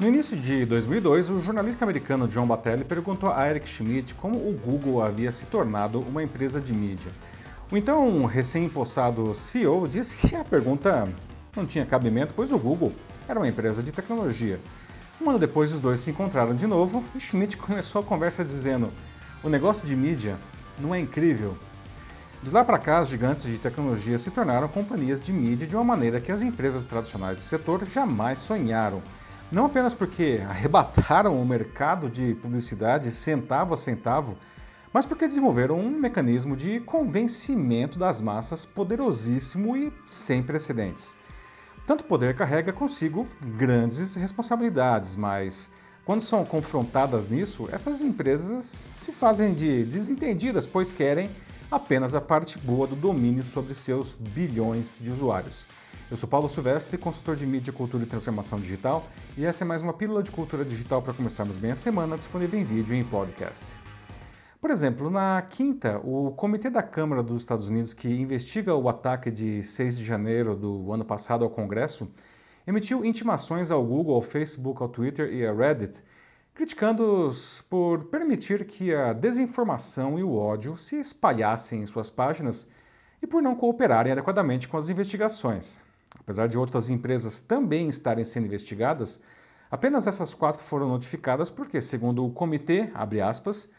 No início de 2002, o jornalista americano John Batelli perguntou a Eric Schmidt como o Google havia se tornado uma empresa de mídia. O então recém-impossado CEO disse que a pergunta não tinha cabimento, pois o Google era uma empresa de tecnologia. Um ano depois, os dois se encontraram de novo e Schmidt começou a conversa dizendo: O negócio de mídia não é incrível? De lá para cá, os gigantes de tecnologia se tornaram companhias de mídia de uma maneira que as empresas tradicionais do setor jamais sonharam. Não apenas porque arrebataram o mercado de publicidade centavo a centavo, mas porque desenvolveram um mecanismo de convencimento das massas poderosíssimo e sem precedentes. Tanto poder carrega consigo grandes responsabilidades, mas quando são confrontadas nisso, essas empresas se fazem de desentendidas, pois querem apenas a parte boa do domínio sobre seus bilhões de usuários. Eu sou Paulo Silvestre, consultor de mídia, cultura e transformação digital, e essa é mais uma pílula de cultura digital para começarmos bem a semana, disponível em vídeo e em podcast. Por exemplo, na quinta, o Comitê da Câmara dos Estados Unidos, que investiga o ataque de 6 de janeiro do ano passado ao Congresso, emitiu intimações ao Google, ao Facebook, ao Twitter e à Reddit criticando-os por permitir que a desinformação e o ódio se espalhassem em suas páginas e por não cooperarem adequadamente com as investigações. Apesar de outras empresas também estarem sendo investigadas, apenas essas quatro foram notificadas porque, segundo o comitê, aspas,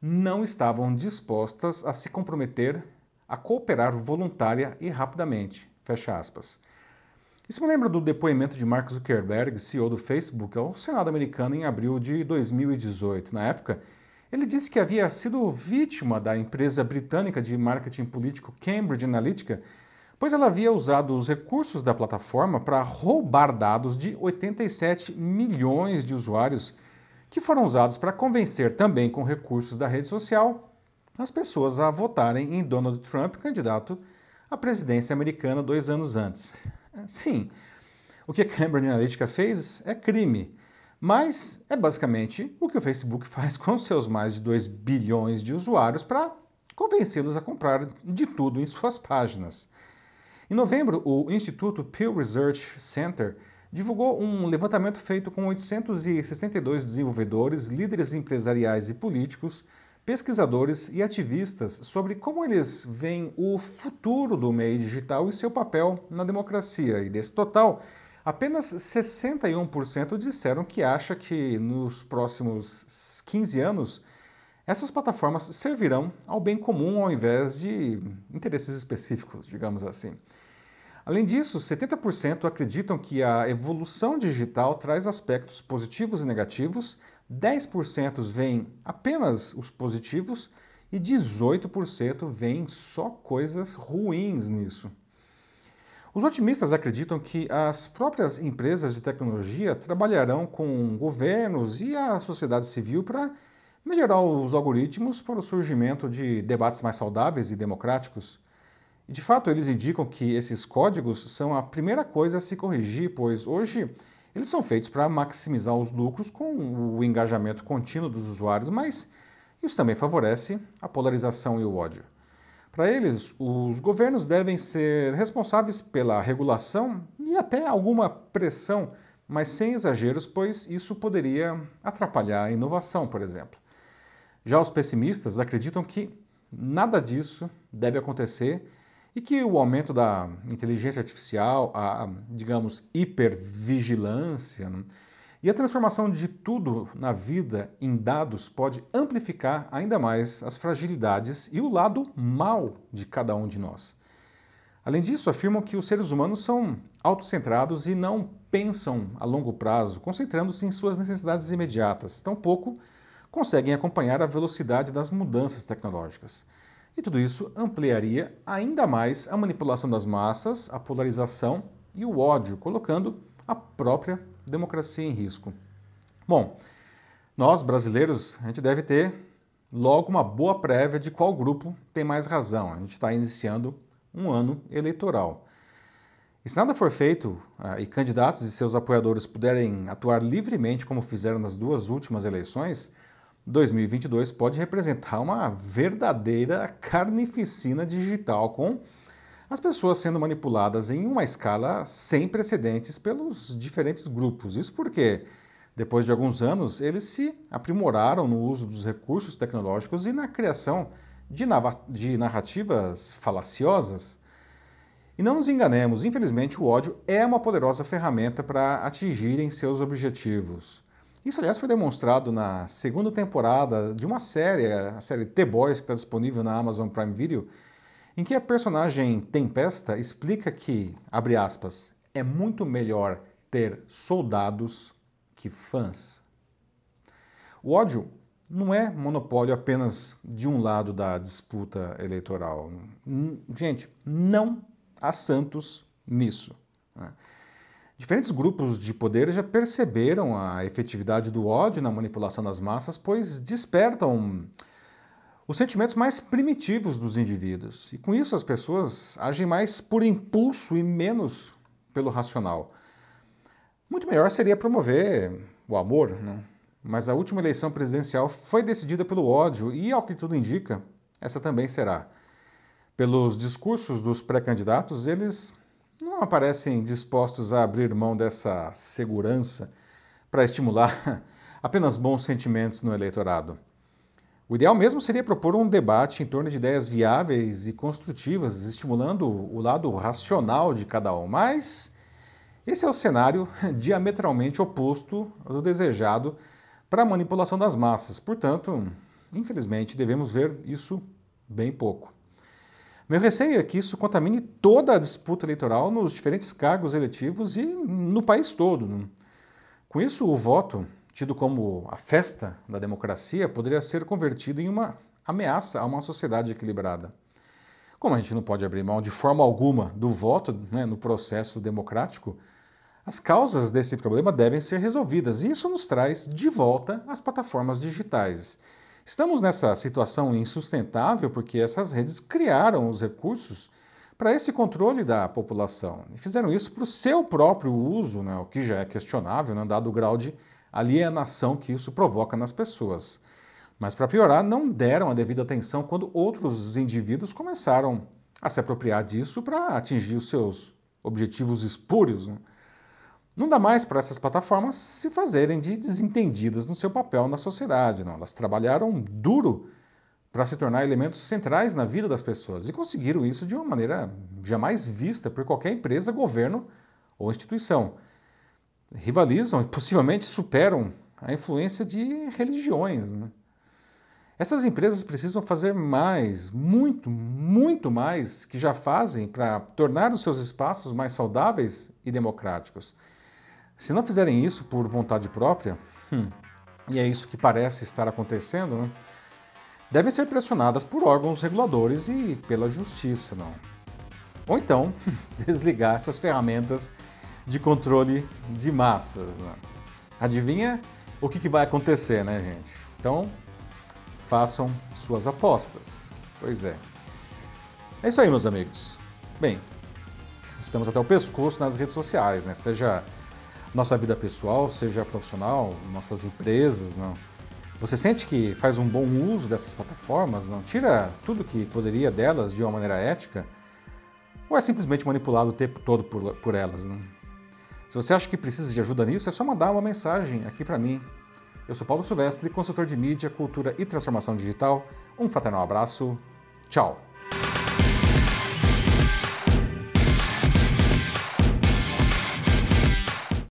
não estavam dispostas a se comprometer a cooperar voluntária e rapidamente. Fecha aspas. Isso me lembra do depoimento de Mark Zuckerberg, CEO do Facebook, ao Senado americano em abril de 2018. Na época, ele disse que havia sido vítima da empresa britânica de marketing político Cambridge Analytica, pois ela havia usado os recursos da plataforma para roubar dados de 87 milhões de usuários, que foram usados para convencer também com recursos da rede social as pessoas a votarem em Donald Trump, candidato à presidência americana dois anos antes. Sim, o que a Cambridge Analytica fez é crime, mas é basicamente o que o Facebook faz com seus mais de 2 bilhões de usuários para convencê-los a comprar de tudo em suas páginas. Em novembro, o Instituto Pew Research Center divulgou um levantamento feito com 862 desenvolvedores, líderes empresariais e políticos pesquisadores e ativistas sobre como eles veem o futuro do meio digital e seu papel na democracia. E desse total, apenas 61% disseram que acha que nos próximos 15 anos essas plataformas servirão ao bem comum ao invés de interesses específicos, digamos assim. Além disso, 70% acreditam que a evolução digital traz aspectos positivos e negativos, 10% veem apenas os positivos e 18% veem só coisas ruins nisso. Os otimistas acreditam que as próprias empresas de tecnologia trabalharão com governos e a sociedade civil para melhorar os algoritmos para o surgimento de debates mais saudáveis e democráticos. E de fato, eles indicam que esses códigos são a primeira coisa a se corrigir, pois hoje eles são feitos para maximizar os lucros com o engajamento contínuo dos usuários, mas isso também favorece a polarização e o ódio. Para eles, os governos devem ser responsáveis pela regulação e até alguma pressão, mas sem exageros, pois isso poderia atrapalhar a inovação, por exemplo. Já os pessimistas acreditam que nada disso deve acontecer e que o aumento da inteligência artificial, a, digamos, hipervigilância né, e a transformação de tudo na vida em dados pode amplificar ainda mais as fragilidades e o lado mal de cada um de nós. Além disso, afirmam que os seres humanos são autocentrados e não pensam a longo prazo, concentrando-se em suas necessidades imediatas. Tampouco conseguem acompanhar a velocidade das mudanças tecnológicas. E tudo isso ampliaria ainda mais a manipulação das massas, a polarização e o ódio, colocando a própria democracia em risco. Bom, nós brasileiros, a gente deve ter logo uma boa prévia de qual grupo tem mais razão. A gente está iniciando um ano eleitoral. E se nada for feito ah, e candidatos e seus apoiadores puderem atuar livremente como fizeram nas duas últimas eleições, 2022 pode representar uma verdadeira carnificina digital, com as pessoas sendo manipuladas em uma escala sem precedentes pelos diferentes grupos. Isso porque Depois de alguns anos, eles se aprimoraram no uso dos recursos tecnológicos e na criação de narrativas falaciosas. E não nos enganemos, infelizmente o ódio é uma poderosa ferramenta para atingirem seus objetivos. Isso, aliás, foi demonstrado na segunda temporada de uma série, a série The Boys, que está disponível na Amazon Prime Video, em que a personagem Tempesta explica que, abre aspas, é muito melhor ter soldados que fãs. O ódio não é monopólio apenas de um lado da disputa eleitoral. Gente, não há santos nisso. Né? Diferentes grupos de poder já perceberam a efetividade do ódio na manipulação das massas, pois despertam os sentimentos mais primitivos dos indivíduos. E com isso as pessoas agem mais por impulso e menos pelo racional. Muito melhor seria promover o amor, né? mas a última eleição presidencial foi decidida pelo ódio e, ao que tudo indica, essa também será. Pelos discursos dos pré-candidatos, eles não aparecem dispostos a abrir mão dessa segurança para estimular apenas bons sentimentos no eleitorado. O ideal mesmo seria propor um debate em torno de ideias viáveis e construtivas, estimulando o lado racional de cada um, mas esse é o cenário diametralmente oposto do desejado para a manipulação das massas. Portanto, infelizmente, devemos ver isso bem pouco. Meu receio é que isso contamine toda a disputa eleitoral nos diferentes cargos eletivos e no país todo. Com isso, o voto, tido como a festa da democracia, poderia ser convertido em uma ameaça a uma sociedade equilibrada. Como a gente não pode abrir mão de forma alguma do voto né, no processo democrático, as causas desse problema devem ser resolvidas e isso nos traz de volta às plataformas digitais. Estamos nessa situação insustentável porque essas redes criaram os recursos para esse controle da população e fizeram isso para o seu próprio uso, né, o que já é questionável, né, dado o grau de alienação que isso provoca nas pessoas. Mas, para piorar, não deram a devida atenção quando outros indivíduos começaram a se apropriar disso para atingir os seus objetivos espúrios. Né? Não dá mais para essas plataformas se fazerem de desentendidas no seu papel na sociedade. Não. Elas trabalharam duro para se tornar elementos centrais na vida das pessoas e conseguiram isso de uma maneira jamais vista por qualquer empresa, governo ou instituição. Rivalizam e possivelmente superam a influência de religiões. Né? Essas empresas precisam fazer mais, muito, muito mais que já fazem para tornar os seus espaços mais saudáveis e democráticos. Se não fizerem isso por vontade própria, hum, e é isso que parece estar acontecendo, né, devem ser pressionadas por órgãos reguladores e pela justiça, não? Ou então desligar essas ferramentas de controle de massas. Né? Adivinha o que, que vai acontecer, né, gente? Então, façam suas apostas. Pois é. É isso aí, meus amigos. Bem, estamos até o pescoço nas redes sociais, né? Seja nossa vida pessoal, seja profissional, nossas empresas, não. Você sente que faz um bom uso dessas plataformas, não? Tira tudo que poderia delas de uma maneira ética? Ou é simplesmente manipulado o tempo todo por, por elas, não? Se você acha que precisa de ajuda nisso, é só mandar uma mensagem aqui para mim. Eu sou Paulo Silvestre, consultor de mídia, cultura e transformação digital. Um fraternal abraço. Tchau!